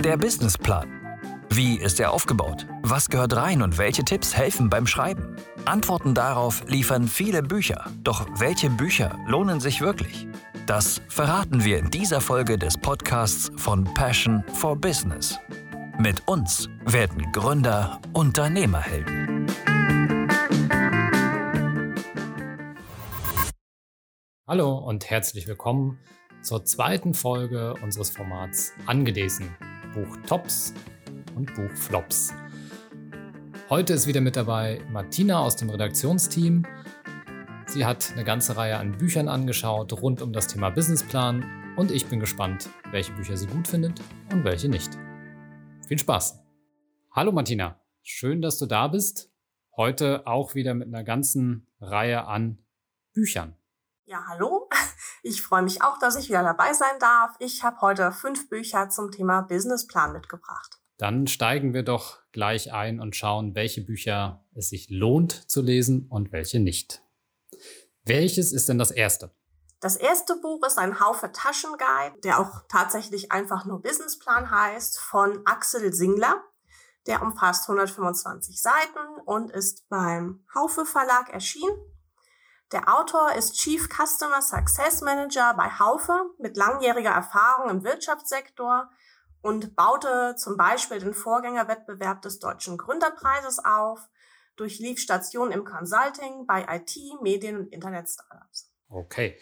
Der Businessplan. Wie ist er aufgebaut? Was gehört rein und welche Tipps helfen beim Schreiben? Antworten darauf liefern viele Bücher. Doch welche Bücher lohnen sich wirklich? Das verraten wir in dieser Folge des Podcasts von Passion for Business. Mit uns werden Gründer Unternehmerhelden. Hallo und herzlich willkommen zur zweiten Folge unseres Formats Angelesen, Buch Tops und Buch Flops. Heute ist wieder mit dabei Martina aus dem Redaktionsteam. Sie hat eine ganze Reihe an Büchern angeschaut rund um das Thema Businessplan und ich bin gespannt, welche Bücher sie gut findet und welche nicht. Viel Spaß! Hallo Martina, schön, dass du da bist. Heute auch wieder mit einer ganzen Reihe an Büchern. Ja, hallo. Ich freue mich auch, dass ich wieder dabei sein darf. Ich habe heute fünf Bücher zum Thema Businessplan mitgebracht. Dann steigen wir doch gleich ein und schauen, welche Bücher es sich lohnt zu lesen und welche nicht. Welches ist denn das erste? Das erste Buch ist ein Haufe Taschenguide, der auch tatsächlich einfach nur Businessplan heißt, von Axel Singler. Der umfasst 125 Seiten und ist beim Haufe Verlag erschienen. Der Autor ist Chief Customer Success Manager bei Haufe mit langjähriger Erfahrung im Wirtschaftssektor und baute zum Beispiel den Vorgängerwettbewerb des Deutschen Gründerpreises auf, durchlief Stationen im Consulting bei IT, Medien und Internet-Startups. Okay.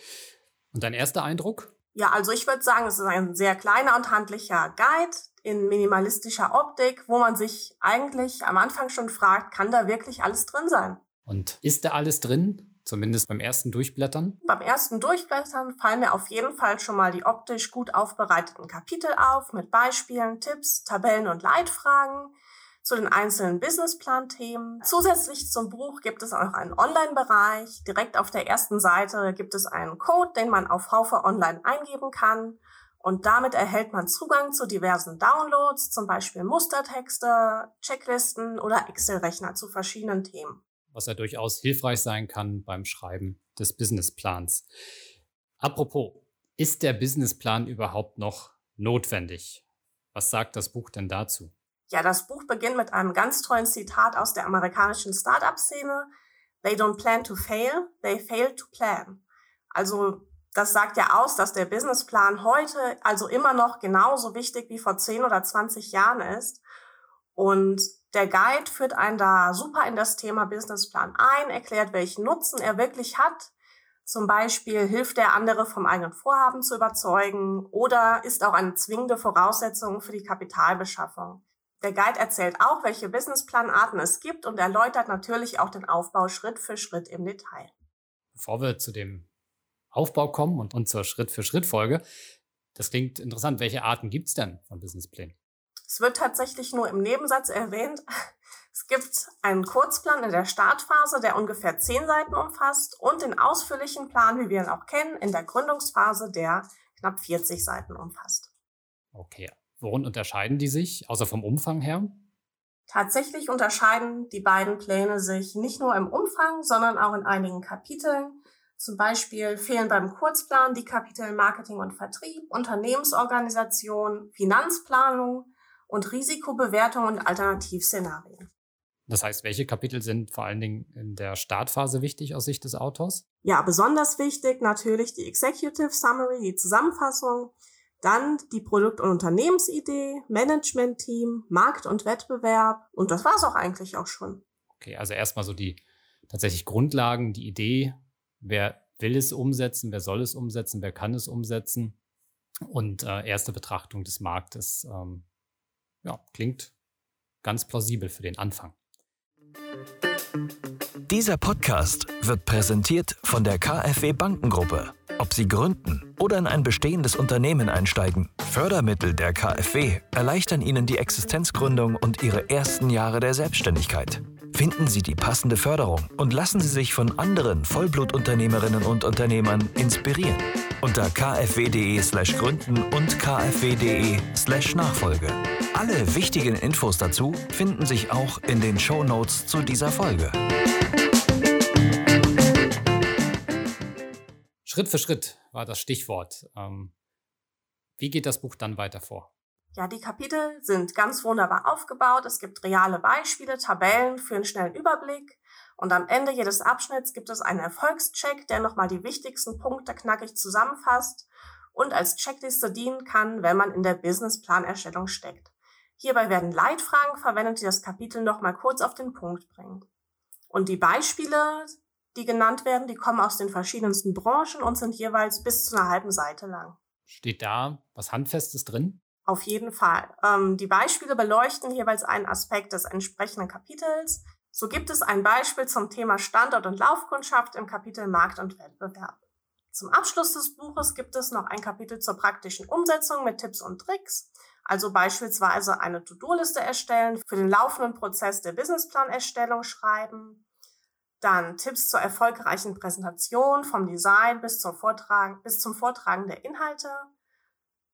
Und dein erster Eindruck? Ja, also ich würde sagen, es ist ein sehr kleiner und handlicher Guide in minimalistischer Optik, wo man sich eigentlich am Anfang schon fragt, kann da wirklich alles drin sein? Und ist da alles drin? Zumindest beim ersten Durchblättern? Beim ersten Durchblättern fallen mir auf jeden Fall schon mal die optisch gut aufbereiteten Kapitel auf mit Beispielen, Tipps, Tabellen und Leitfragen zu den einzelnen Businessplan-Themen. Zusätzlich zum Buch gibt es auch einen Online-Bereich. Direkt auf der ersten Seite gibt es einen Code, den man auf Haufe Online eingeben kann. Und damit erhält man Zugang zu diversen Downloads, zum Beispiel Mustertexte, Checklisten oder Excel-Rechner zu verschiedenen Themen was ja durchaus hilfreich sein kann beim Schreiben des Businessplans. Apropos, ist der Businessplan überhaupt noch notwendig? Was sagt das Buch denn dazu? Ja, das Buch beginnt mit einem ganz tollen Zitat aus der amerikanischen Startup-Szene. They don't plan to fail, they fail to plan. Also das sagt ja aus, dass der Businessplan heute also immer noch genauso wichtig wie vor 10 oder 20 Jahren ist. Und der Guide führt einen da super in das Thema Businessplan ein, erklärt, welchen Nutzen er wirklich hat. Zum Beispiel hilft er andere vom eigenen Vorhaben zu überzeugen oder ist auch eine zwingende Voraussetzung für die Kapitalbeschaffung. Der Guide erzählt auch, welche Businessplanarten es gibt und erläutert natürlich auch den Aufbau Schritt für Schritt im Detail. Bevor wir zu dem Aufbau kommen und, und zur Schritt-für-Schritt-Folge, das klingt interessant. Welche Arten gibt es denn von Businessplänen? Es wird tatsächlich nur im Nebensatz erwähnt. Es gibt einen Kurzplan in der Startphase, der ungefähr zehn Seiten umfasst und den ausführlichen Plan, wie wir ihn auch kennen, in der Gründungsphase, der knapp 40 Seiten umfasst. Okay. Worin unterscheiden die sich, außer vom Umfang her? Tatsächlich unterscheiden die beiden Pläne sich nicht nur im Umfang, sondern auch in einigen Kapiteln. Zum Beispiel fehlen beim Kurzplan die Kapitel Marketing und Vertrieb, Unternehmensorganisation, Finanzplanung, und Risikobewertung und Alternativszenarien. Das heißt, welche Kapitel sind vor allen Dingen in der Startphase wichtig aus Sicht des Autors? Ja, besonders wichtig natürlich die Executive Summary, die Zusammenfassung, dann die Produkt- und Unternehmensidee, Management-Team, Markt und Wettbewerb und das war es auch eigentlich auch schon. Okay, also erstmal so die tatsächlich Grundlagen, die Idee, wer will es umsetzen, wer soll es umsetzen, wer kann es umsetzen und äh, erste Betrachtung des Marktes, ähm, ja, klingt ganz plausibel für den Anfang. Dieser Podcast wird präsentiert von der KfW Bankengruppe. Ob Sie gründen oder in ein bestehendes Unternehmen einsteigen, Fördermittel der KfW erleichtern Ihnen die Existenzgründung und Ihre ersten Jahre der Selbstständigkeit. Finden Sie die passende Förderung und lassen Sie sich von anderen Vollblutunternehmerinnen und Unternehmern inspirieren. Unter kfw.de/slash gründen und kfw.de/slash Nachfolge. Alle wichtigen Infos dazu finden sich auch in den Show Notes zu dieser Folge. Schritt für Schritt war das Stichwort. Ähm, wie geht das Buch dann weiter vor? Ja, die Kapitel sind ganz wunderbar aufgebaut. Es gibt reale Beispiele, Tabellen für einen schnellen Überblick. Und am Ende jedes Abschnitts gibt es einen Erfolgscheck, der nochmal die wichtigsten Punkte knackig zusammenfasst und als Checkliste dienen kann, wenn man in der Businessplanerstellung steckt. Hierbei werden Leitfragen verwendet, die das Kapitel nochmal kurz auf den Punkt bringen. Und die Beispiele, die genannt werden, die kommen aus den verschiedensten Branchen und sind jeweils bis zu einer halben Seite lang. Steht da was Handfestes drin? Auf jeden Fall. Ähm, die Beispiele beleuchten jeweils einen Aspekt des entsprechenden Kapitels. So gibt es ein Beispiel zum Thema Standort- und Laufkundschaft im Kapitel Markt und Wettbewerb. Zum Abschluss des Buches gibt es noch ein Kapitel zur praktischen Umsetzung mit Tipps und Tricks, also beispielsweise eine To-Do-Liste erstellen, für den laufenden Prozess der Businessplanerstellung schreiben, dann Tipps zur erfolgreichen Präsentation vom Design bis zum Vortragen, bis zum Vortragen der Inhalte,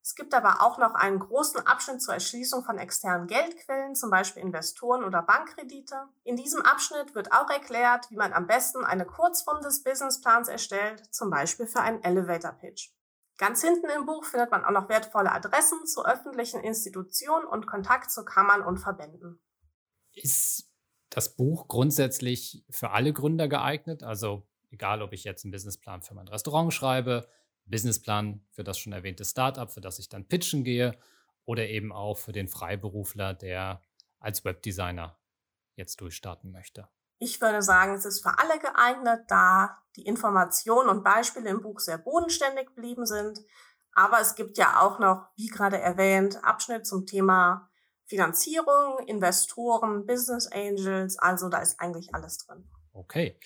es gibt aber auch noch einen großen Abschnitt zur Erschließung von externen Geldquellen, zum Beispiel Investoren oder Bankkredite. In diesem Abschnitt wird auch erklärt, wie man am besten eine Kurzform des Businessplans erstellt, zum Beispiel für einen Elevator Pitch. Ganz hinten im Buch findet man auch noch wertvolle Adressen zu öffentlichen Institutionen und Kontakt zu Kammern und Verbänden. Ist das Buch grundsätzlich für alle Gründer geeignet? Also egal, ob ich jetzt einen Businessplan für mein Restaurant schreibe, Businessplan für das schon erwähnte Startup, für das ich dann pitchen gehe oder eben auch für den Freiberufler, der als Webdesigner jetzt durchstarten möchte. Ich würde sagen, es ist für alle geeignet, da die Informationen und Beispiele im Buch sehr bodenständig geblieben sind. Aber es gibt ja auch noch, wie gerade erwähnt, Abschnitt zum Thema Finanzierung, Investoren, Business Angels. Also da ist eigentlich alles drin. Okay.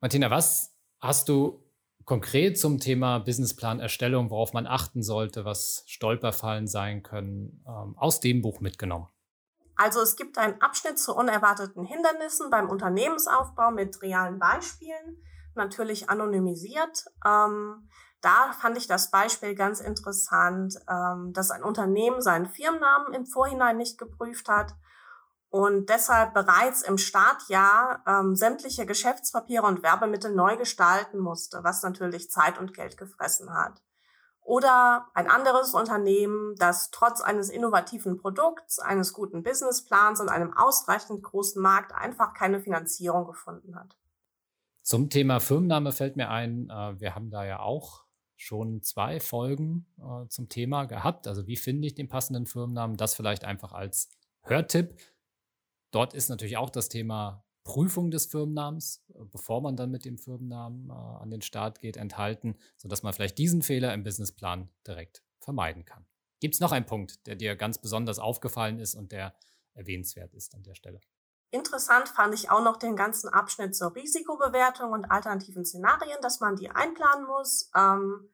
Martina, was hast du konkret zum Thema Businessplanerstellung, worauf man achten sollte, was Stolperfallen sein können, ähm, aus dem Buch mitgenommen? Also es gibt einen Abschnitt zu unerwarteten Hindernissen beim Unternehmensaufbau mit realen Beispielen, natürlich anonymisiert. Ähm, da fand ich das Beispiel ganz interessant, ähm, dass ein Unternehmen seinen Firmennamen im Vorhinein nicht geprüft hat und deshalb bereits im Startjahr ähm, sämtliche Geschäftspapiere und Werbemittel neu gestalten musste, was natürlich Zeit und Geld gefressen hat. Oder ein anderes Unternehmen, das trotz eines innovativen Produkts, eines guten Businessplans und einem ausreichend großen Markt einfach keine Finanzierung gefunden hat. Zum Thema Firmenname fällt mir ein, äh, wir haben da ja auch schon zwei Folgen äh, zum Thema gehabt. Also wie finde ich den passenden Firmennamen? Das vielleicht einfach als Hörtipp. Dort ist natürlich auch das Thema Prüfung des Firmennamens, äh, bevor man dann mit dem Firmennamen äh, an den Start geht, enthalten, sodass man vielleicht diesen Fehler im Businessplan direkt vermeiden kann. Gibt es noch einen Punkt, der dir ganz besonders aufgefallen ist und der erwähnenswert ist an der Stelle? Interessant fand ich auch noch den ganzen Abschnitt zur Risikobewertung und alternativen Szenarien, dass man die einplanen muss. Ähm,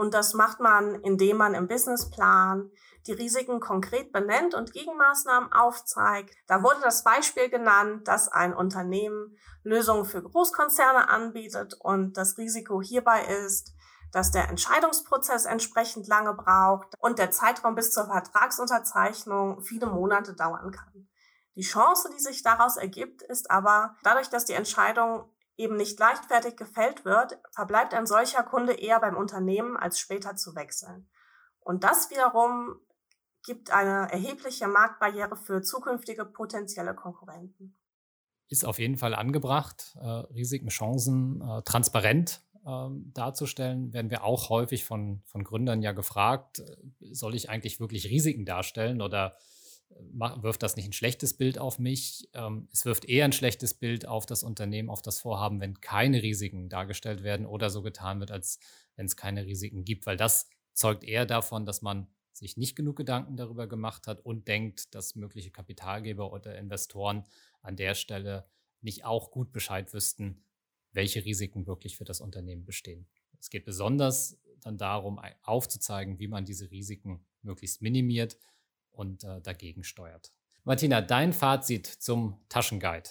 und das macht man, indem man im Businessplan die Risiken konkret benennt und Gegenmaßnahmen aufzeigt. Da wurde das Beispiel genannt, dass ein Unternehmen Lösungen für Großkonzerne anbietet und das Risiko hierbei ist, dass der Entscheidungsprozess entsprechend lange braucht und der Zeitraum bis zur Vertragsunterzeichnung viele Monate dauern kann. Die Chance, die sich daraus ergibt, ist aber dadurch, dass die Entscheidung eben nicht leichtfertig gefällt wird, verbleibt ein solcher Kunde eher beim Unternehmen, als später zu wechseln. Und das wiederum gibt eine erhebliche Marktbarriere für zukünftige potenzielle Konkurrenten. Ist auf jeden Fall angebracht, äh, Risiken, Chancen äh, transparent äh, darzustellen. Werden wir auch häufig von, von Gründern ja gefragt, äh, soll ich eigentlich wirklich Risiken darstellen oder wirft das nicht ein schlechtes Bild auf mich? Ähm, es wirft eher ein schlechtes Bild auf das Unternehmen, auf das Vorhaben, wenn keine Risiken dargestellt werden oder so getan wird, als wenn es keine Risiken gibt, weil das zeugt eher davon, dass man sich nicht genug Gedanken darüber gemacht hat und denkt, dass mögliche Kapitalgeber oder Investoren an der Stelle nicht auch gut Bescheid wüssten, welche Risiken wirklich für das Unternehmen bestehen. Es geht besonders dann darum, aufzuzeigen, wie man diese Risiken möglichst minimiert und äh, dagegen steuert. Martina, dein Fazit zum Taschenguide.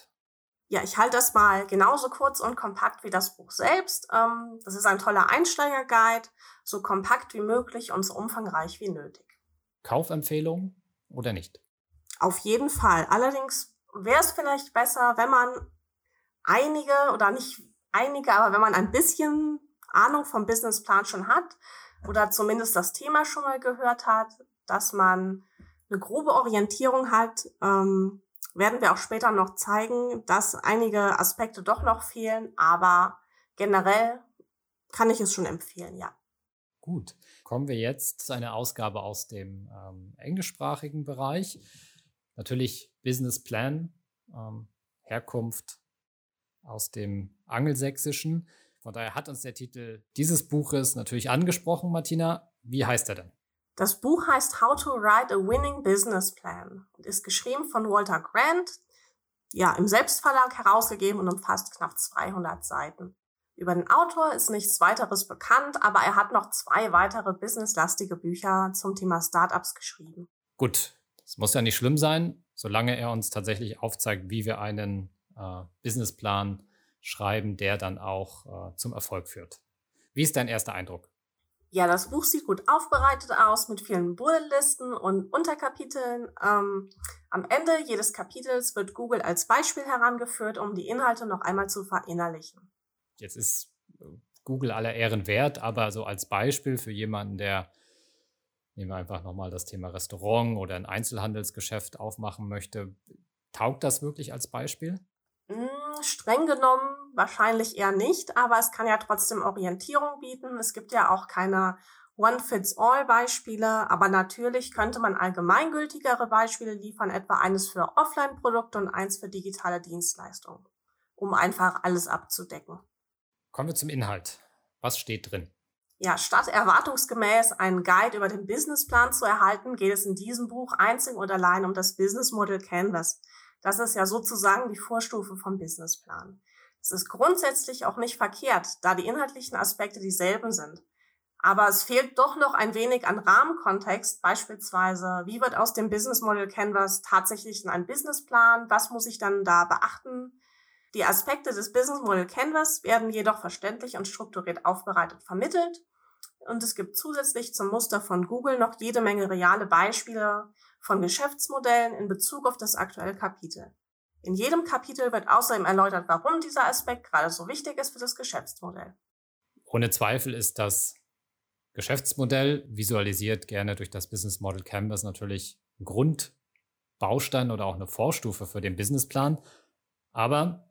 Ja, ich halte das mal genauso kurz und kompakt wie das Buch selbst. Ähm, das ist ein toller Einsteigerguide, so kompakt wie möglich und so umfangreich wie nötig. Kaufempfehlung oder nicht? Auf jeden Fall. Allerdings wäre es vielleicht besser, wenn man einige oder nicht einige, aber wenn man ein bisschen Ahnung vom Businessplan schon hat oder zumindest das Thema schon mal gehört hat, dass man eine grobe Orientierung hat, ähm, werden wir auch später noch zeigen, dass einige Aspekte doch noch fehlen, aber generell kann ich es schon empfehlen, ja. Gut, kommen wir jetzt zu einer Ausgabe aus dem ähm, englischsprachigen Bereich. Natürlich Business Plan, ähm, Herkunft aus dem Angelsächsischen. Von daher hat uns der Titel dieses Buches natürlich angesprochen, Martina. Wie heißt er denn? Das Buch heißt How to Write a Winning Business Plan und ist geschrieben von Walter Grant, ja, im Selbstverlag herausgegeben und umfasst knapp 200 Seiten. Über den Autor ist nichts weiteres bekannt, aber er hat noch zwei weitere businesslastige Bücher zum Thema Startups geschrieben. Gut, das muss ja nicht schlimm sein, solange er uns tatsächlich aufzeigt, wie wir einen äh, Businessplan schreiben, der dann auch äh, zum Erfolg führt. Wie ist dein erster Eindruck? Ja, das Buch sieht gut aufbereitet aus mit vielen Bulletlisten und Unterkapiteln. Ähm, am Ende jedes Kapitels wird Google als Beispiel herangeführt, um die Inhalte noch einmal zu verinnerlichen. Jetzt ist äh, Google aller Ehren wert, aber so als Beispiel für jemanden, der, nehmen wir einfach nochmal das Thema Restaurant oder ein Einzelhandelsgeschäft aufmachen möchte, taugt das wirklich als Beispiel? Mm, streng genommen wahrscheinlich eher nicht, aber es kann ja trotzdem Orientierung bieten. Es gibt ja auch keine One-Fits-All-Beispiele, aber natürlich könnte man allgemeingültigere Beispiele liefern, etwa eines für Offline-Produkte und eins für digitale Dienstleistungen, um einfach alles abzudecken. Kommen wir zum Inhalt. Was steht drin? Ja, statt erwartungsgemäß einen Guide über den Businessplan zu erhalten, geht es in diesem Buch einzig und allein um das Business Model Canvas. Das ist ja sozusagen die Vorstufe vom Businessplan. Es ist grundsätzlich auch nicht verkehrt, da die inhaltlichen Aspekte dieselben sind. Aber es fehlt doch noch ein wenig an Rahmenkontext, beispielsweise, wie wird aus dem Business Model Canvas tatsächlich ein Businessplan, was muss ich dann da beachten, die Aspekte des Business Model Canvas werden jedoch verständlich und strukturiert aufbereitet vermittelt. Und es gibt zusätzlich zum Muster von Google noch jede Menge reale Beispiele von Geschäftsmodellen in Bezug auf das aktuelle Kapitel. In jedem Kapitel wird außerdem erläutert, warum dieser Aspekt gerade so wichtig ist für das Geschäftsmodell. Ohne Zweifel ist das Geschäftsmodell visualisiert gerne durch das Business Model Canvas natürlich ein Grundbaustein oder auch eine Vorstufe für den Businessplan. Aber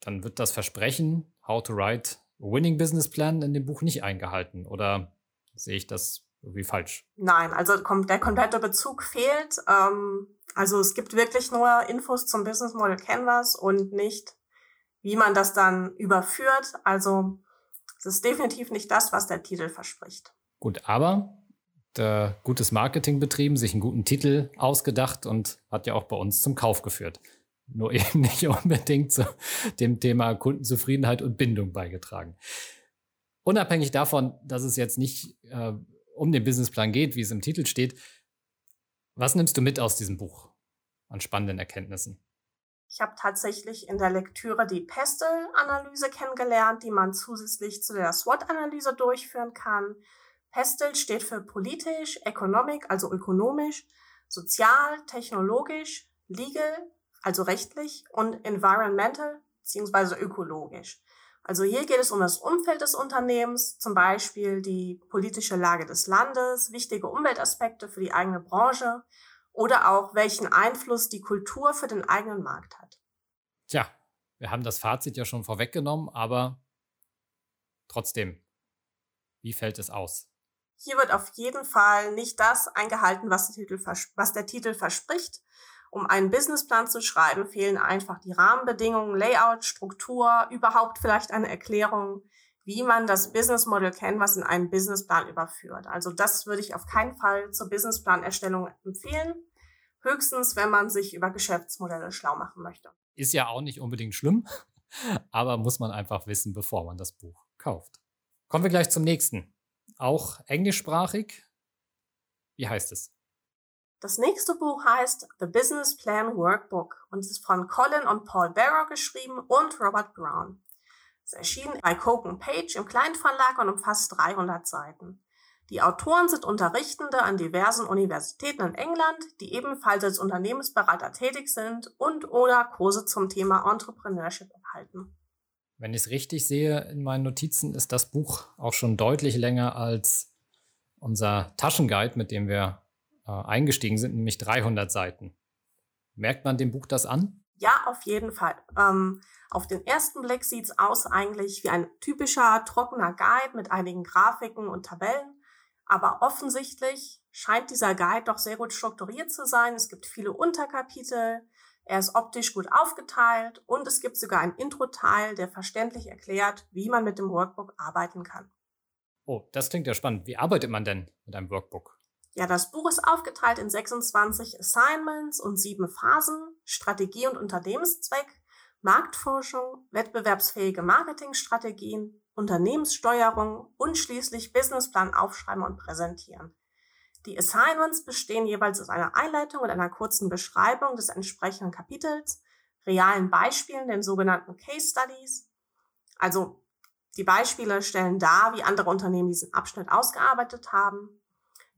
dann wird das Versprechen, How to Write a Winning Business Plan, in dem Buch nicht eingehalten. Oder sehe ich das irgendwie falsch? Nein, also der komplette Bezug fehlt. Ähm, also es gibt wirklich nur Infos zum Business Model Canvas und nicht, wie man das dann überführt. Also es ist definitiv nicht das, was der Titel verspricht. Gut, aber gutes Marketing betrieben, sich einen guten Titel ausgedacht und hat ja auch bei uns zum Kauf geführt nur eben nicht unbedingt zu dem Thema Kundenzufriedenheit und Bindung beigetragen. Unabhängig davon, dass es jetzt nicht äh, um den Businessplan geht, wie es im Titel steht, was nimmst du mit aus diesem Buch an spannenden Erkenntnissen? Ich habe tatsächlich in der Lektüre die Pestel-Analyse kennengelernt, die man zusätzlich zu der SWOT-Analyse durchführen kann. Pestel steht für politisch, economic, also ökonomisch, sozial, technologisch, legal, also rechtlich, und environmental bzw. ökologisch. Also hier geht es um das Umfeld des Unternehmens, zum Beispiel die politische Lage des Landes, wichtige Umweltaspekte für die eigene Branche oder auch welchen Einfluss die Kultur für den eigenen Markt hat. Tja, wir haben das Fazit ja schon vorweggenommen, aber trotzdem, wie fällt es aus? Hier wird auf jeden Fall nicht das eingehalten, was der Titel, was der Titel verspricht. Um einen Businessplan zu schreiben, fehlen einfach die Rahmenbedingungen, Layout, Struktur, überhaupt vielleicht eine Erklärung, wie man das Business Model Canvas in einen Businessplan überführt. Also das würde ich auf keinen Fall zur Businessplanerstellung empfehlen. Höchstens, wenn man sich über Geschäftsmodelle schlau machen möchte. Ist ja auch nicht unbedingt schlimm, aber muss man einfach wissen, bevor man das Buch kauft. Kommen wir gleich zum nächsten. Auch englischsprachig. Wie heißt es? Das nächste Buch heißt The Business Plan Workbook und ist von Colin und Paul Barrow geschrieben und Robert Brown. Es erschien bei Coke Page im Kleinverlag und umfasst 300 Seiten. Die Autoren sind Unterrichtende an diversen Universitäten in England, die ebenfalls als Unternehmensberater tätig sind und oder Kurse zum Thema Entrepreneurship erhalten. Wenn ich es richtig sehe in meinen Notizen, ist das Buch auch schon deutlich länger als unser Taschenguide, mit dem wir äh, eingestiegen sind, nämlich 300 Seiten. Merkt man dem Buch das an? Ja, auf jeden Fall. Ähm, auf den ersten Blick sieht es aus eigentlich wie ein typischer trockener Guide mit einigen Grafiken und Tabellen. Aber offensichtlich scheint dieser Guide doch sehr gut strukturiert zu sein. Es gibt viele Unterkapitel, er ist optisch gut aufgeteilt und es gibt sogar einen Intro-Teil, der verständlich erklärt, wie man mit dem Workbook arbeiten kann. Oh, das klingt ja spannend. Wie arbeitet man denn mit einem Workbook? Ja, das Buch ist aufgeteilt in 26 Assignments und sieben Phasen, Strategie und Unternehmenszweck, Marktforschung, wettbewerbsfähige Marketingstrategien, Unternehmenssteuerung und schließlich Businessplan aufschreiben und präsentieren. Die Assignments bestehen jeweils aus einer Einleitung und einer kurzen Beschreibung des entsprechenden Kapitels, realen Beispielen, den sogenannten Case Studies. Also die Beispiele stellen dar, wie andere Unternehmen diesen Abschnitt ausgearbeitet haben.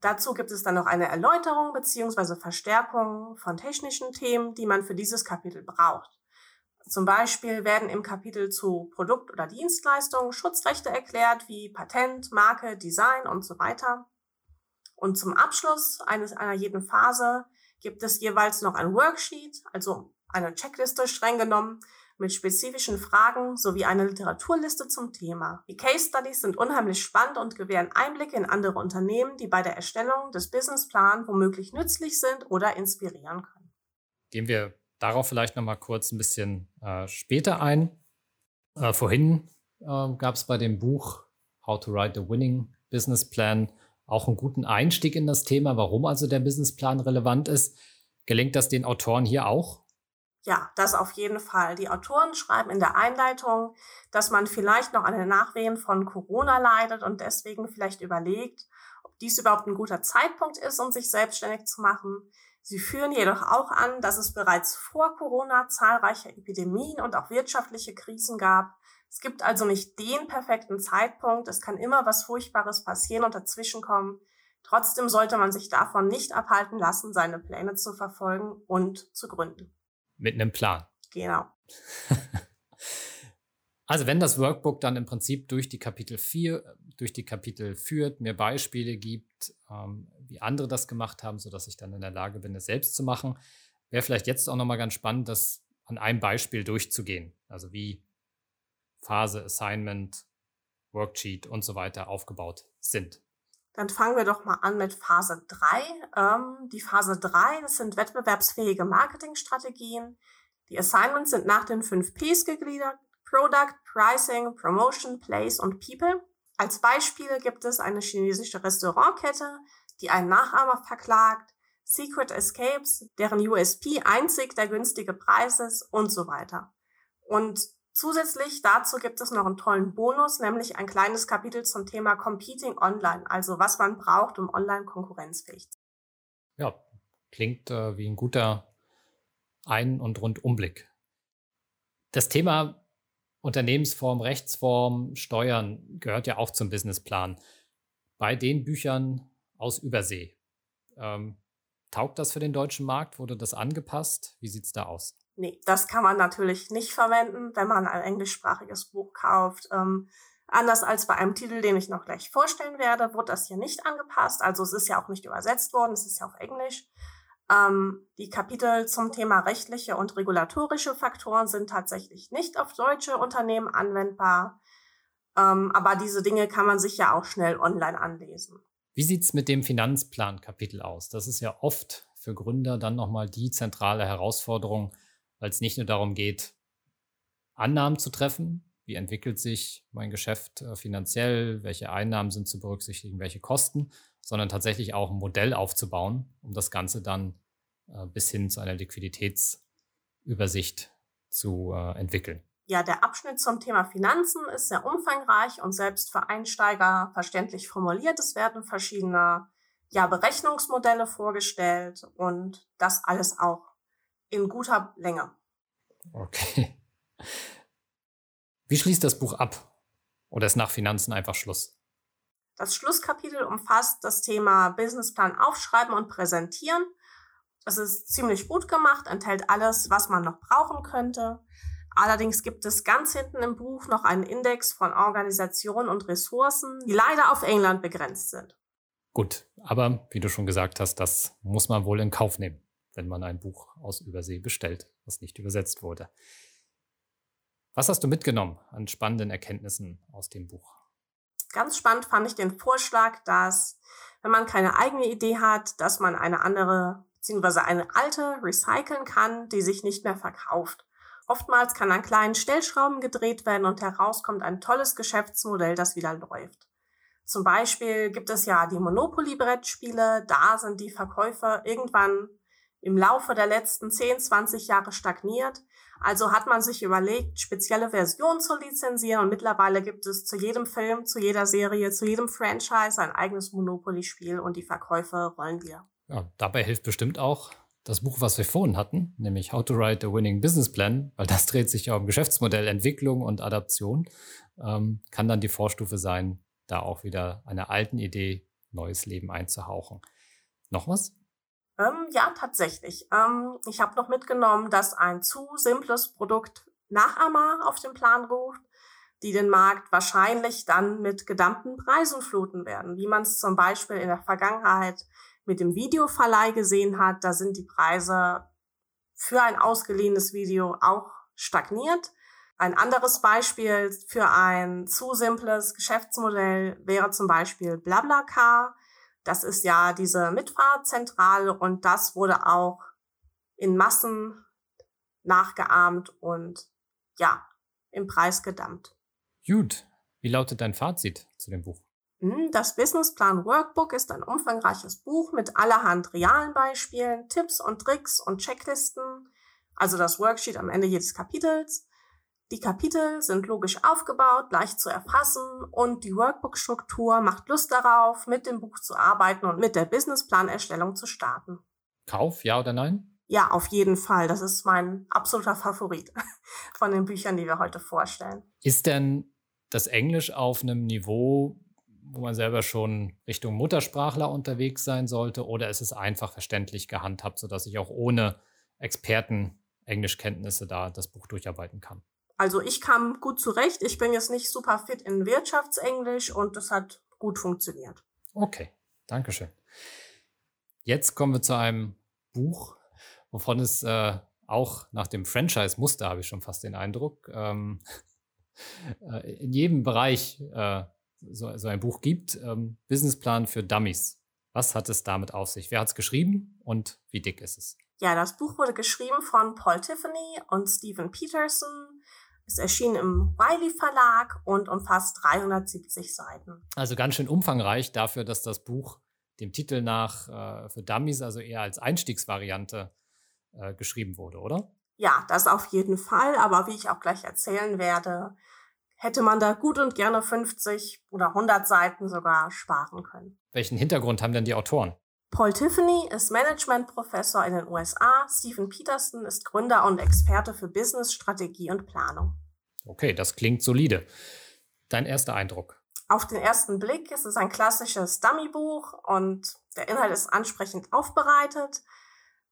Dazu gibt es dann noch eine Erläuterung bzw. Verstärkung von technischen Themen, die man für dieses Kapitel braucht. Zum Beispiel werden im Kapitel zu Produkt- oder Dienstleistungen Schutzrechte erklärt, wie Patent, Marke, Design und so weiter. Und zum Abschluss eines, einer jeden Phase gibt es jeweils noch ein Worksheet, also eine Checkliste streng genommen, mit spezifischen Fragen sowie eine Literaturliste zum Thema. Die Case Studies sind unheimlich spannend und gewähren Einblicke in andere Unternehmen, die bei der Erstellung des Businessplans womöglich nützlich sind oder inspirieren können. Gehen wir darauf vielleicht noch mal kurz ein bisschen äh, später ein. Äh, vorhin äh, gab es bei dem Buch How to Write a Winning Business Plan auch einen guten Einstieg in das Thema, warum also der Businessplan relevant ist. Gelingt das den Autoren hier auch? Ja, das auf jeden Fall. Die Autoren schreiben in der Einleitung, dass man vielleicht noch an den Nachwehen von Corona leidet und deswegen vielleicht überlegt, ob dies überhaupt ein guter Zeitpunkt ist, um sich selbstständig zu machen. Sie führen jedoch auch an, dass es bereits vor Corona zahlreiche Epidemien und auch wirtschaftliche Krisen gab, es gibt also nicht den perfekten Zeitpunkt. Es kann immer was Furchtbares passieren und dazwischenkommen. Trotzdem sollte man sich davon nicht abhalten lassen, seine Pläne zu verfolgen und zu gründen. Mit einem Plan. Genau. also wenn das Workbook dann im Prinzip durch die Kapitel 4, durch die Kapitel führt, mir Beispiele gibt, ähm, wie andere das gemacht haben, sodass ich dann in der Lage bin, es selbst zu machen, wäre vielleicht jetzt auch nochmal ganz spannend, das an einem Beispiel durchzugehen. Also wie Phase, Assignment, Worksheet und so weiter aufgebaut sind. Dann fangen wir doch mal an mit Phase 3. Ähm, die Phase 3, das sind wettbewerbsfähige Marketingstrategien. Die Assignments sind nach den 5 Ps gegliedert. Product, Pricing, Promotion, Place und People. Als Beispiele gibt es eine chinesische Restaurantkette, die einen Nachahmer verklagt, Secret Escapes, deren USP einzig der günstige Preis ist und so weiter. Und Zusätzlich dazu gibt es noch einen tollen Bonus, nämlich ein kleines Kapitel zum Thema Competing Online, also was man braucht, um online konkurrenzfähig zu sein. Ja, klingt äh, wie ein guter Ein- und Rundumblick. Das Thema Unternehmensform, Rechtsform, Steuern gehört ja auch zum Businessplan. Bei den Büchern aus Übersee. Ähm, taugt das für den deutschen Markt? Wurde das angepasst? Wie sieht es da aus? Nee, das kann man natürlich nicht verwenden, wenn man ein englischsprachiges Buch kauft. Ähm, anders als bei einem Titel, den ich noch gleich vorstellen werde, wurde das hier nicht angepasst. Also es ist ja auch nicht übersetzt worden, es ist ja auf Englisch. Ähm, die Kapitel zum Thema rechtliche und regulatorische Faktoren sind tatsächlich nicht auf deutsche Unternehmen anwendbar. Ähm, aber diese Dinge kann man sich ja auch schnell online anlesen. Wie sieht's mit dem Finanzplan-Kapitel aus? Das ist ja oft für Gründer dann nochmal die zentrale Herausforderung, weil es nicht nur darum geht, Annahmen zu treffen, wie entwickelt sich mein Geschäft äh, finanziell, welche Einnahmen sind zu berücksichtigen, welche Kosten, sondern tatsächlich auch ein Modell aufzubauen, um das Ganze dann äh, bis hin zu einer Liquiditätsübersicht zu äh, entwickeln. Ja, der Abschnitt zum Thema Finanzen ist sehr umfangreich und selbst für Einsteiger verständlich formuliert. Es werden verschiedene ja, Berechnungsmodelle vorgestellt und das alles auch in guter Länge. Okay. Wie schließt das Buch ab? Oder ist nach Finanzen einfach Schluss? Das Schlusskapitel umfasst das Thema Businessplan aufschreiben und präsentieren. Es ist ziemlich gut gemacht, enthält alles, was man noch brauchen könnte. Allerdings gibt es ganz hinten im Buch noch einen Index von Organisationen und Ressourcen, die leider auf England begrenzt sind. Gut, aber wie du schon gesagt hast, das muss man wohl in Kauf nehmen, wenn man ein Buch aus Übersee bestellt, was nicht übersetzt wurde. Was hast du mitgenommen an spannenden Erkenntnissen aus dem Buch? Ganz spannend fand ich den Vorschlag, dass wenn man keine eigene Idee hat, dass man eine andere bzw. eine alte recyceln kann, die sich nicht mehr verkauft. Oftmals kann an kleinen Stellschrauben gedreht werden und heraus kommt ein tolles Geschäftsmodell, das wieder läuft. Zum Beispiel gibt es ja die Monopoly-Brettspiele. Da sind die Verkäufer irgendwann im Laufe der letzten 10, 20 Jahre stagniert. Also hat man sich überlegt, spezielle Versionen zu lizenzieren und mittlerweile gibt es zu jedem Film, zu jeder Serie, zu jedem Franchise ein eigenes Monopoly-Spiel und die Verkäufe rollen wieder. Ja, dabei hilft bestimmt auch das Buch, was wir vorhin hatten, nämlich How to Write a Winning Business Plan, weil das dreht sich ja um Geschäftsmodell, Entwicklung und Adaption, ähm, kann dann die Vorstufe sein, da auch wieder einer alten Idee neues Leben einzuhauchen. Noch was? Ähm, ja, tatsächlich. Ähm, ich habe noch mitgenommen, dass ein zu simples Produkt Nachahmer auf den Plan ruft, die den Markt wahrscheinlich dann mit gedammten Preisen fluten werden, wie man es zum Beispiel in der Vergangenheit mit dem Videoverleih gesehen hat, da sind die Preise für ein ausgeliehenes Video auch stagniert. Ein anderes Beispiel für ein zu simples Geschäftsmodell wäre zum Beispiel BlaBlaCar. Das ist ja diese Mitfahrzentrale und das wurde auch in Massen nachgeahmt und ja, im Preis gedammt. Gut. Wie lautet dein Fazit zu dem Buch? Hm, das Businessplan Workbook ist ein umfangreiches Buch mit allerhand realen Beispielen, Tipps und Tricks und Checklisten, also das Worksheet am Ende jedes Kapitels. Die Kapitel sind logisch aufgebaut, leicht zu erfassen und die Workbook-Struktur macht Lust darauf, mit dem Buch zu arbeiten und mit der Businessplanerstellung zu starten. Kauf, ja oder nein? Ja, auf jeden Fall. Das ist mein absoluter Favorit von den Büchern, die wir heute vorstellen. Ist denn das Englisch auf einem Niveau, wo man selber schon Richtung Muttersprachler unterwegs sein sollte? Oder ist es einfach verständlich gehandhabt, sodass ich auch ohne Experten Englischkenntnisse da das Buch durcharbeiten kann? Also ich kam gut zurecht. Ich bin jetzt nicht super fit in Wirtschaftsenglisch und das hat gut funktioniert. Okay, danke schön. Jetzt kommen wir zu einem Buch, wovon es äh, auch nach dem Franchise-Muster, habe ich schon fast den Eindruck, ähm, äh, in jedem Bereich äh, so, so ein Buch gibt. Ähm, Businessplan für Dummies. Was hat es damit auf sich? Wer hat es geschrieben und wie dick ist es? Ja, das Buch wurde geschrieben von Paul Tiffany und Stephen Peterson. Es erschien im Wiley Verlag und umfasst 370 Seiten. Also ganz schön umfangreich dafür, dass das Buch dem Titel nach äh, für Dummies, also eher als Einstiegsvariante, äh, geschrieben wurde, oder? Ja, das auf jeden Fall. Aber wie ich auch gleich erzählen werde, hätte man da gut und gerne 50 oder 100 Seiten sogar sparen können. Welchen Hintergrund haben denn die Autoren? Paul Tiffany ist Managementprofessor in den USA. Stephen Peterson ist Gründer und Experte für Business, Strategie und Planung. Okay, das klingt solide. Dein erster Eindruck? Auf den ersten Blick ist es ein klassisches Dummy-Buch und der Inhalt ist ansprechend aufbereitet.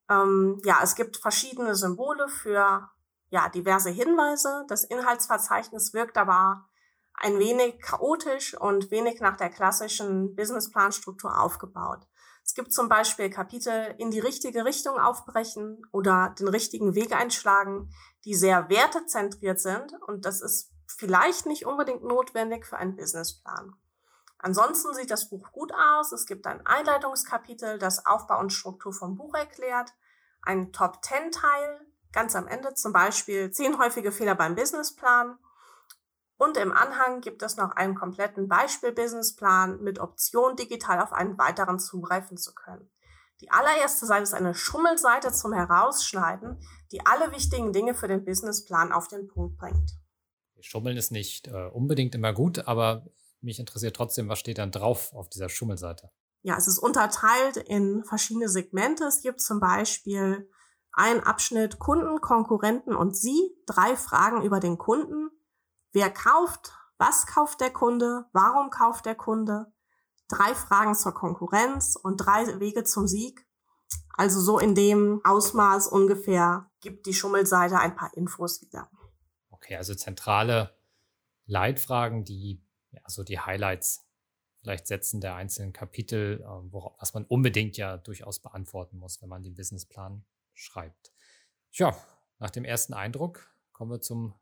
Ähm, ja, es gibt verschiedene Symbole für ja, diverse Hinweise. Das Inhaltsverzeichnis wirkt aber ein wenig chaotisch und wenig nach der klassischen Businessplanstruktur aufgebaut. Es gibt zum Beispiel Kapitel in die richtige Richtung aufbrechen oder den richtigen Weg einschlagen, die sehr wertezentriert sind und das ist vielleicht nicht unbedingt notwendig für einen Businessplan. Ansonsten sieht das Buch gut aus. Es gibt ein Einleitungskapitel, das Aufbau und Struktur vom Buch erklärt, ein Top-10-Teil, ganz am Ende zum Beispiel zehn häufige Fehler beim Businessplan. Und im Anhang gibt es noch einen kompletten Beispiel-Businessplan mit Option, digital auf einen weiteren zugreifen zu können. Die allererste Seite ist eine Schummelseite zum Herausschneiden, die alle wichtigen Dinge für den Businessplan auf den Punkt bringt. Schummeln ist nicht äh, unbedingt immer gut, aber mich interessiert trotzdem, was steht dann drauf auf dieser Schummelseite? Ja, es ist unterteilt in verschiedene Segmente. Es gibt zum Beispiel ein Abschnitt Kunden, Konkurrenten und Sie. Drei Fragen über den Kunden. Wer kauft? Was kauft der Kunde? Warum kauft der Kunde? Drei Fragen zur Konkurrenz und drei Wege zum Sieg. Also so in dem Ausmaß ungefähr gibt die Schummelseite ein paar Infos wieder. Okay, also zentrale Leitfragen, die, ja, so die Highlights vielleicht Sätzen der einzelnen Kapitel, äh, was man unbedingt ja durchaus beantworten muss, wenn man den Businessplan schreibt. Tja, nach dem ersten Eindruck kommen wir zum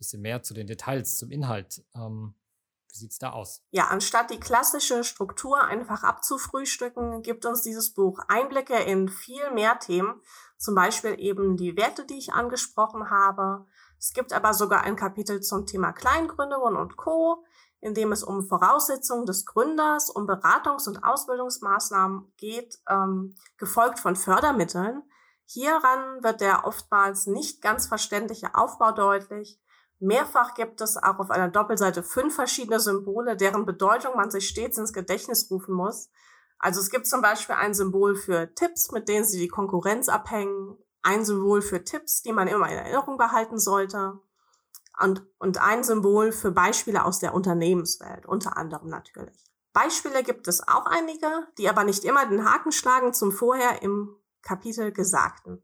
bisschen mehr zu den Details, zum Inhalt. Ähm, wie sieht es da aus? Ja, anstatt die klassische Struktur einfach abzufrühstücken, gibt uns dieses Buch Einblicke in viel mehr Themen, zum Beispiel eben die Werte, die ich angesprochen habe. Es gibt aber sogar ein Kapitel zum Thema Kleingründungen und Co., in dem es um Voraussetzungen des Gründers, um Beratungs- und Ausbildungsmaßnahmen geht, ähm, gefolgt von Fördermitteln. Hieran wird der oftmals nicht ganz verständliche Aufbau deutlich. Mehrfach gibt es auch auf einer Doppelseite fünf verschiedene Symbole, deren Bedeutung man sich stets ins Gedächtnis rufen muss. Also es gibt zum Beispiel ein Symbol für Tipps, mit denen Sie die Konkurrenz abhängen, ein Symbol für Tipps, die man immer in Erinnerung behalten sollte und, und ein Symbol für Beispiele aus der Unternehmenswelt, unter anderem natürlich. Beispiele gibt es auch einige, die aber nicht immer den Haken schlagen zum vorher im Kapitel Gesagten.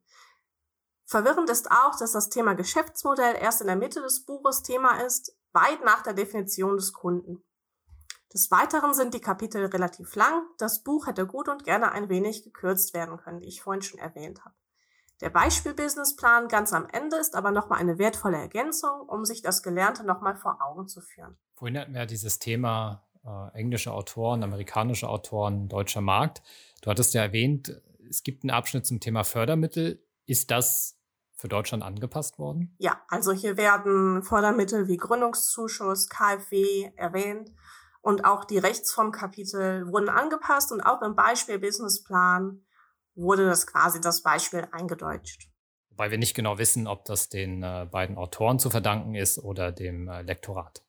Verwirrend ist auch, dass das Thema Geschäftsmodell erst in der Mitte des Buches Thema ist, weit nach der Definition des Kunden. Des Weiteren sind die Kapitel relativ lang. Das Buch hätte gut und gerne ein wenig gekürzt werden können, wie ich vorhin schon erwähnt habe. Der Beispiel-Businessplan ganz am Ende ist aber nochmal eine wertvolle Ergänzung, um sich das Gelernte nochmal vor Augen zu führen. Vorhin hatten wir dieses Thema äh, englische Autoren, amerikanische Autoren, deutscher Markt. Du hattest ja erwähnt, es gibt einen Abschnitt zum Thema Fördermittel. Ist das für Deutschland angepasst worden? Ja, also hier werden Fördermittel wie Gründungszuschuss, KfW erwähnt und auch die Rechtsformkapitel wurden angepasst und auch im Beispiel-Businessplan wurde das quasi das Beispiel eingedeutscht. Wobei wir nicht genau wissen, ob das den äh, beiden Autoren zu verdanken ist oder dem äh, Lektorat.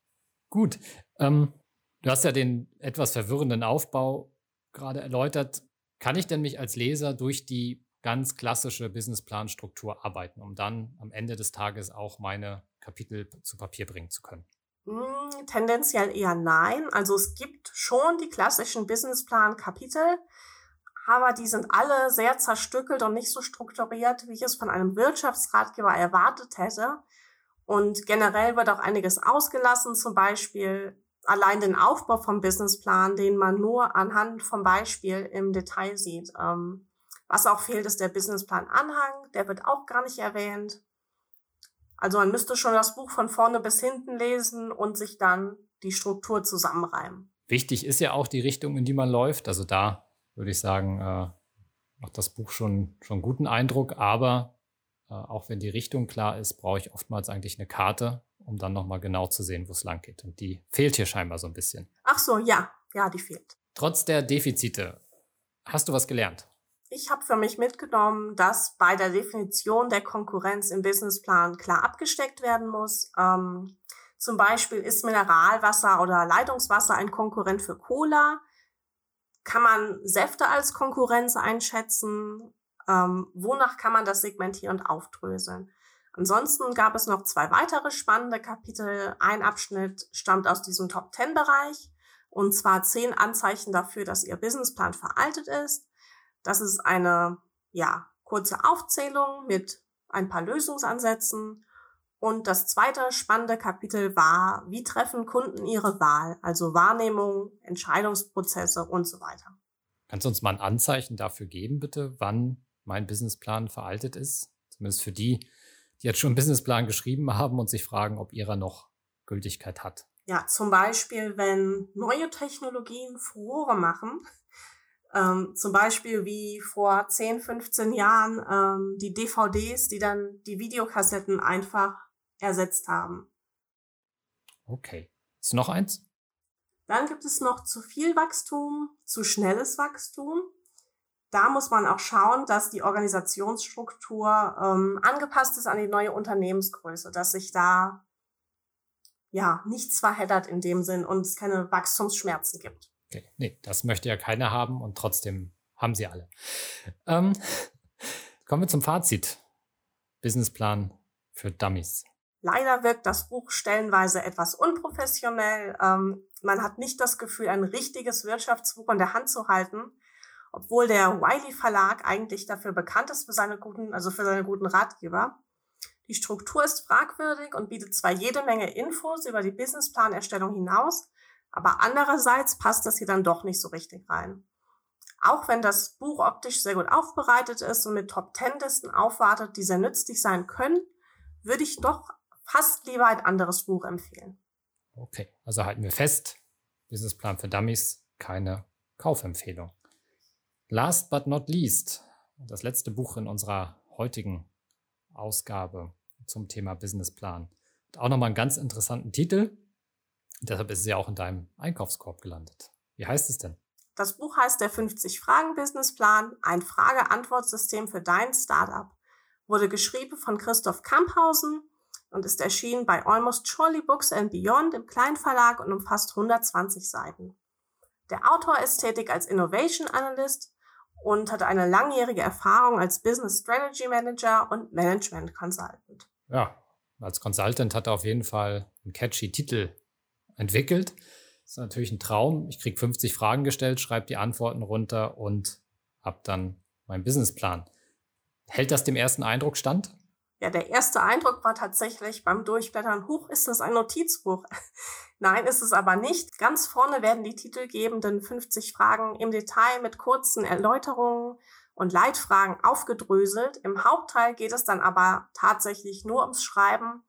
Gut, ähm, du hast ja den etwas verwirrenden Aufbau gerade erläutert. Kann ich denn mich als Leser durch die ganz klassische Businessplanstruktur arbeiten, um dann am Ende des Tages auch meine Kapitel zu Papier bringen zu können? Hm, tendenziell eher nein. Also es gibt schon die klassischen Businessplan-Kapitel, aber die sind alle sehr zerstückelt und nicht so strukturiert, wie ich es von einem Wirtschaftsratgeber erwartet hätte. Und generell wird auch einiges ausgelassen, zum Beispiel allein den Aufbau vom Businessplan, den man nur anhand vom Beispiel im Detail sieht. Ähm, was auch fehlt, ist der Businessplan-Anhang, der wird auch gar nicht erwähnt. Also man müsste schon das Buch von vorne bis hinten lesen und sich dann die Struktur zusammenreimen. Wichtig ist ja auch die Richtung, in die man läuft. Also da würde ich sagen, äh, macht das Buch schon, schon guten Eindruck. Aber äh, auch wenn die Richtung klar ist, brauche ich oftmals eigentlich eine Karte, um dann nochmal genau zu sehen, wo es lang geht. Und die fehlt hier scheinbar so ein bisschen. Ach so, ja, ja, die fehlt. Trotz der Defizite, hast du was gelernt? Ich habe für mich mitgenommen, dass bei der Definition der Konkurrenz im Businessplan klar abgesteckt werden muss. Ähm, zum Beispiel ist Mineralwasser oder Leitungswasser ein Konkurrent für Cola. Kann man Säfte als Konkurrenz einschätzen? Ähm, wonach kann man das segmentieren und aufdröseln? Ansonsten gab es noch zwei weitere spannende Kapitel. Ein Abschnitt stammt aus diesem Top 10 Bereich und zwar zehn Anzeichen dafür, dass Ihr Businessplan veraltet ist. Das ist eine ja, kurze Aufzählung mit ein paar Lösungsansätzen. Und das zweite spannende Kapitel war, wie treffen Kunden ihre Wahl, also Wahrnehmung, Entscheidungsprozesse und so weiter. Kannst du uns mal ein Anzeichen dafür geben, bitte, wann mein Businessplan veraltet ist? Zumindest für die, die jetzt schon einen Businessplan geschrieben haben und sich fragen, ob ihrer noch Gültigkeit hat. Ja, zum Beispiel, wenn neue Technologien Furore machen, ähm, zum Beispiel wie vor 10, 15 Jahren ähm, die DVDs, die dann die Videokassetten einfach ersetzt haben. Okay. Ist noch eins? Dann gibt es noch zu viel Wachstum, zu schnelles Wachstum. Da muss man auch schauen, dass die Organisationsstruktur ähm, angepasst ist an die neue Unternehmensgröße, dass sich da ja nichts verheddert in dem Sinn und es keine Wachstumsschmerzen gibt. Okay, nee, das möchte ja keiner haben und trotzdem haben sie alle. Ähm, kommen wir zum Fazit. Businessplan für Dummies. Leider wirkt das Buch stellenweise etwas unprofessionell. Ähm, man hat nicht das Gefühl, ein richtiges Wirtschaftsbuch in der Hand zu halten, obwohl der Wiley Verlag eigentlich dafür bekannt ist für seine guten, also für seine guten Ratgeber. Die Struktur ist fragwürdig und bietet zwar jede Menge Infos über die Businessplanerstellung hinaus, Aber andererseits passt das hier dann doch nicht so richtig rein. Auch wenn das Buch optisch sehr gut aufbereitet ist und mit Top-10-Listen aufwartet, die sehr nützlich sein können, würde ich doch fast lieber ein anderes Buch empfehlen. Okay, also halten wir fest, Businessplan für Dummies, keine Kaufempfehlung. Last but not least, das letzte Buch in unserer heutigen Ausgabe zum Thema Businessplan. Hat auch nochmal einen ganz interessanten Titel. Deshalb ist es ja auch in deinem Einkaufskorb gelandet. Wie heißt es denn? Das Buch heißt der 50-Fragen-Businessplan, ein Frage-Antwort-System für dein Startup. Wurde geschrieben von Christoph Kamphausen und ist erschienen bei Almost Surely Books and Beyond im Kleinverlag und umfasst 120 Seiten. Der Autor ist tätig als Innovation Analyst und hat eine langjährige Erfahrung als Business Strategy Manager und Management Consultant. Ja, als Consultant hat er auf jeden Fall einen catchy Titel entwickelt. Das ist natürlich ein Traum. Ich kriege 50 Fragen gestellt, schreibe die Antworten runter und habe dann meinen Businessplan. Hält das dem ersten Eindruck stand? Ja, der erste Eindruck war tatsächlich beim Durchblättern, hoch ist das ein Notizbuch. Nein, ist es aber nicht. Ganz vorne werden die titelgebenden 50 Fragen im Detail mit kurzen Erläuterungen und Leitfragen aufgedröselt. Im Hauptteil geht es dann aber tatsächlich nur ums Schreiben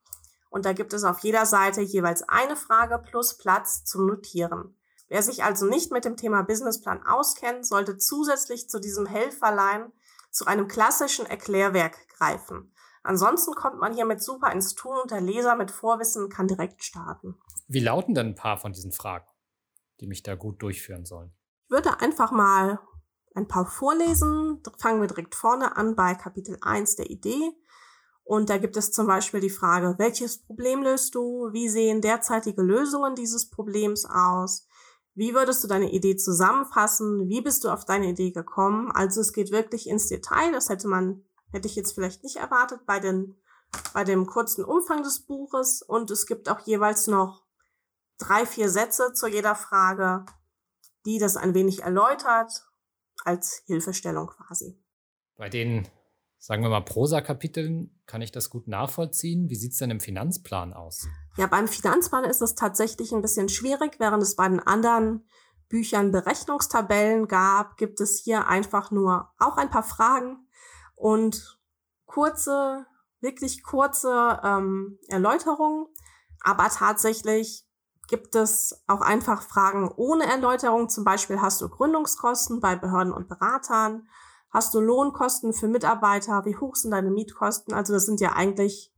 und da gibt es auf jeder Seite jeweils eine Frage plus Platz zum Notieren. Wer sich also nicht mit dem Thema Businessplan auskennt, sollte zusätzlich zu diesem Helferlein zu einem klassischen Erklärwerk greifen. Ansonsten kommt man hiermit super ins Tun und der Leser mit Vorwissen kann direkt starten. Wie lauten denn ein paar von diesen Fragen, die mich da gut durchführen sollen? Ich würde einfach mal ein paar vorlesen. Fangen wir direkt vorne an bei Kapitel 1 der Idee. Und da gibt es zum Beispiel die Frage, welches Problem löst du? Wie sehen derzeitige Lösungen dieses Problems aus? Wie würdest du deine Idee zusammenfassen? Wie bist du auf deine Idee gekommen? Also es geht wirklich ins Detail. Das hätte man Hätte ich jetzt vielleicht nicht erwartet bei, den, bei dem kurzen Umfang des Buches. Und es gibt auch jeweils noch drei, vier Sätze zu jeder Frage, die das ein wenig erläutert, als Hilfestellung quasi. Bei den, sagen wir mal, Prosa-Kapiteln kann ich das gut nachvollziehen. Wie sieht es denn im Finanzplan aus? Ja, beim Finanzplan ist es tatsächlich ein bisschen schwierig. Während es bei den anderen Büchern Berechnungstabellen gab, gibt es hier einfach nur auch ein paar Fragen, und kurze, wirklich kurze ähm, Erläuterungen. Aber tatsächlich gibt es auch einfach Fragen ohne Erläuterung. Zum Beispiel hast du Gründungskosten bei Behörden und Beratern? Hast du Lohnkosten für Mitarbeiter? Wie hoch sind deine Mietkosten? Also das sind ja eigentlich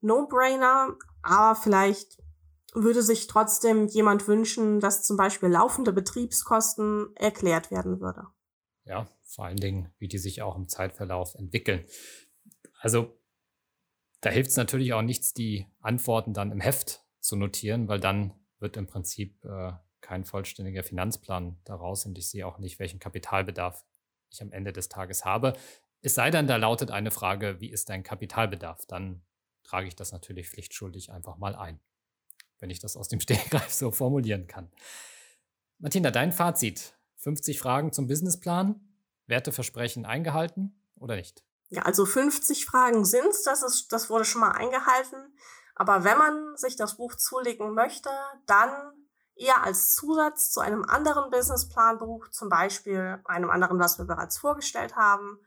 No-Brainer, aber vielleicht würde sich trotzdem jemand wünschen, dass zum Beispiel laufende Betriebskosten erklärt werden würde. Ja, vor allen Dingen, wie die sich auch im Zeitverlauf entwickeln. Also da hilft es natürlich auch nichts, die Antworten dann im Heft zu notieren, weil dann wird im Prinzip äh, kein vollständiger Finanzplan daraus und ich sehe auch nicht, welchen Kapitalbedarf ich am Ende des Tages habe. Es sei denn, da lautet eine Frage, wie ist dein Kapitalbedarf? Dann trage ich das natürlich pflichtschuldig einfach mal ein, wenn ich das aus dem Stegreif so formulieren kann. Martina, dein Fazit. 50 Fragen zum Businessplan. Werteversprechen eingehalten oder nicht? Ja, also 50 Fragen sind das ist, das wurde schon mal eingehalten. Aber wenn man sich das Buch zulegen möchte, dann eher als Zusatz zu einem anderen Businessplanbuch, zum Beispiel einem anderen, was wir bereits vorgestellt haben.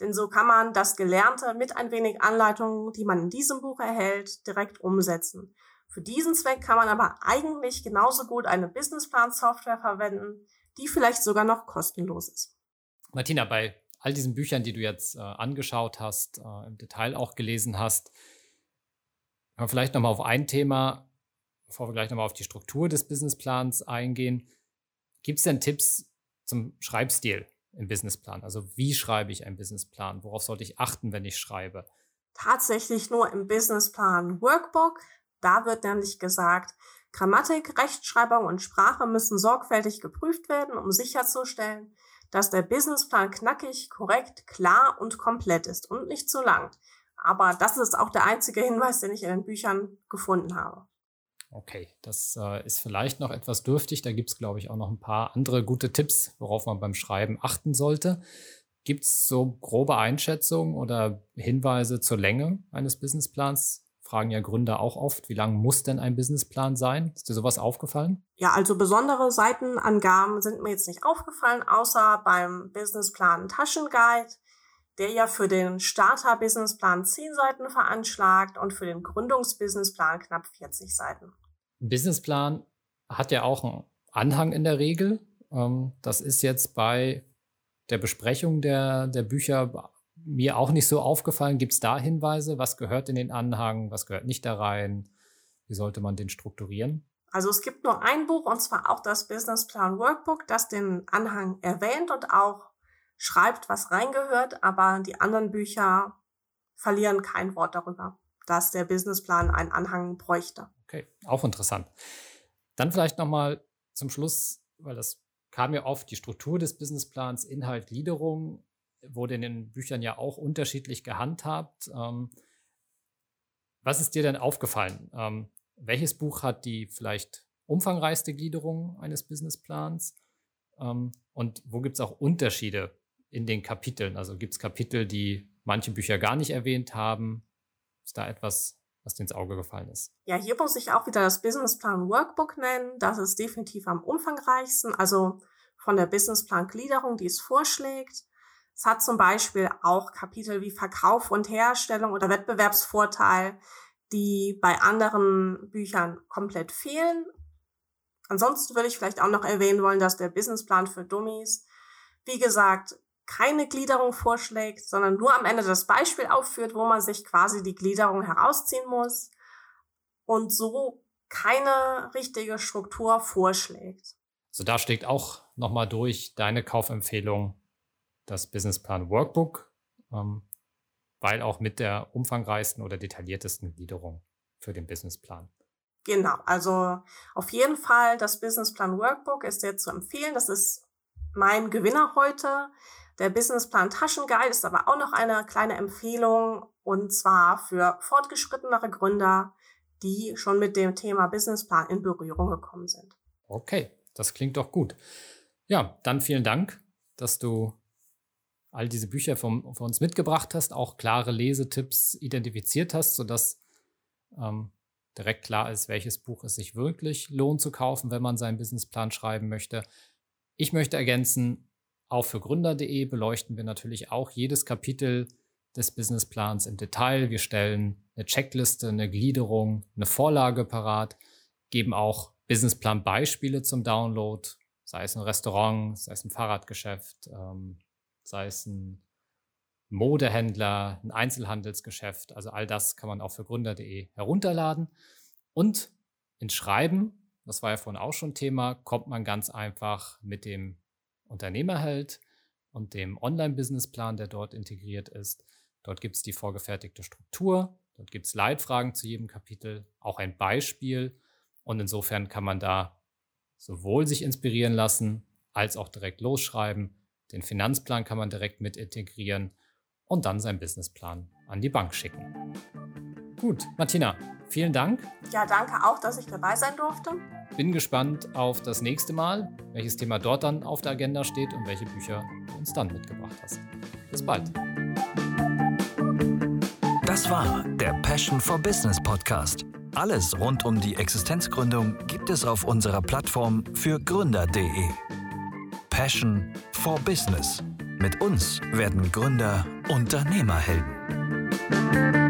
Denn so kann man das Gelernte mit ein wenig Anleitungen, die man in diesem Buch erhält, direkt umsetzen. Für diesen Zweck kann man aber eigentlich genauso gut eine Businessplan-Software verwenden, die vielleicht sogar noch kostenlos ist. Martina, bei all diesen Büchern, die du jetzt äh, angeschaut hast, äh, im Detail auch gelesen hast, vielleicht nochmal auf ein Thema, bevor wir gleich nochmal auf die Struktur des Businessplans eingehen. Gibt es denn Tipps zum Schreibstil im Businessplan? Also wie schreibe ich einen Businessplan? Worauf sollte ich achten, wenn ich schreibe? Tatsächlich nur im Businessplan Workbook. Da wird nämlich gesagt, Grammatik, Rechtschreibung und Sprache müssen sorgfältig geprüft werden, um sicherzustellen, dass der Businessplan knackig, korrekt, klar und komplett ist und nicht zu lang. Aber das ist auch der einzige Hinweis, den ich in den Büchern gefunden habe. Okay, das äh, ist vielleicht noch etwas dürftig. Da gibt es, glaube ich, auch noch ein paar andere gute Tipps, worauf man beim Schreiben achten sollte. Gibt es so grobe Einschätzungen oder Hinweise zur Länge eines Businessplans? fragen ja Gründer auch oft, wie lang muss denn ein Businessplan sein? Ist dir sowas aufgefallen? Ja, also besondere Seitenangaben sind mir jetzt nicht aufgefallen, außer beim Businessplan Taschenguide, der ja für den Starter-Businessplan 10 Seiten veranschlagt und für den Gründungsbusinessplan knapp 40 Seiten. Ein Businessplan hat ja auch einen Anhang in der Regel. Ähm, das ist jetzt bei der Besprechung der, der Bücher mir auch nicht so aufgefallen. Gibt es da Hinweise? Was gehört in den Anhang? Was gehört nicht da rein? Wie sollte man den strukturieren? Also es gibt nur ein Buch und zwar auch das Businessplan Workbook, das den Anhang erwähnt und auch schreibt, was reingehört, aber die anderen Bücher verlieren kein Wort darüber, dass der Businessplan einen Anhang bräuchte. Okay, auch interessant. Dann vielleicht nochmal zum Schluss, weil das kam ja oft, die Struktur des Businessplans, Inhalt, Gliederung, wurde in den Büchern ja auch unterschiedlich gehandhabt. Ähm, was ist dir denn aufgefallen? Ähm, welches Buch hat die vielleicht umfangreichste Gliederung eines Businessplans? Ähm, und wo gibt es auch Unterschiede in den Kapiteln? Also gibt es Kapitel, die manche Bücher gar nicht erwähnt haben? Ist da etwas, was dir ins Auge gefallen ist? Ja, hier muss ich auch wieder das Businessplan Workbook nennen. Das ist definitiv am umfangreichsten. Also von der Businessplan-Gliederung, die es vorschlägt. Es hat zum Beispiel auch Kapitel wie Verkauf und Herstellung oder Wettbewerbsvorteil, die bei anderen Büchern komplett fehlen. Ansonsten würde ich vielleicht auch noch erwähnen wollen, dass der Businessplan für Dummies, wie gesagt, keine Gliederung vorschlägt, sondern nur am Ende das Beispiel aufführt, wo man sich quasi die Gliederung herausziehen muss und so keine richtige Struktur vorschlägt. Also da steckt auch nochmal durch deine Kaufempfehlung das Businessplan Workbook, ähm, weil auch mit der umfangreichsten oder detailliertesten Gliederung für den Businessplan. Genau, also auf jeden Fall das Businessplan Workbook ist sehr zu empfehlen. Das ist mein Gewinner heute. Der Businessplan Taschenguide ist aber auch noch eine kleine Empfehlung und zwar für fortgeschrittenere Gründer, die schon mit dem Thema Businessplan in Berührung gekommen sind. Okay, das klingt doch gut. Ja, dann vielen Dank, dass du all diese Bücher vom, von uns mitgebracht hast, auch klare Lesetipps identifiziert hast, sodass ähm, direkt klar ist, welches Buch es sich wirklich lohnt zu kaufen, wenn man seinen Businessplan schreiben möchte. Ich möchte ergänzen, auch für gründer.de beleuchten wir natürlich auch jedes Kapitel des Businessplans im Detail. Wir stellen eine Checkliste, eine Gliederung, eine Vorlage parat, geben auch Businessplan-Beispiele zum Download, sei es ein Restaurant, sei es ein Fahrradgeschäft, ähm, sei es ein Modehändler, ein Einzelhandelsgeschäft. Also all das kann man auch für gründer.de herunterladen. Und ins Schreiben, das war ja vorhin auch schon Thema, kommt man ganz einfach mit dem Unternehmerheld und dem Online-Businessplan, der dort integriert ist. Dort gibt es die vorgefertigte Struktur, dort gibt es Leitfragen zu jedem Kapitel, auch ein Beispiel. Und insofern kann man da sowohl sich inspirieren lassen, als auch direkt losschreiben den Finanzplan kann man direkt mit integrieren und dann seinen Businessplan an die Bank schicken. Gut, Martina, vielen Dank. Ja, danke auch, dass ich dabei sein durfte. Bin gespannt auf das nächste Mal, welches Thema dort dann auf der Agenda steht und welche Bücher du uns dann mitgebracht hast. Bis bald. Das war der Passion for Business Podcast. Alles rund um die Existenzgründung gibt es auf unserer Plattform für Gründer.de. Passion for Business. Mit uns werden Gründer Unternehmerhelden.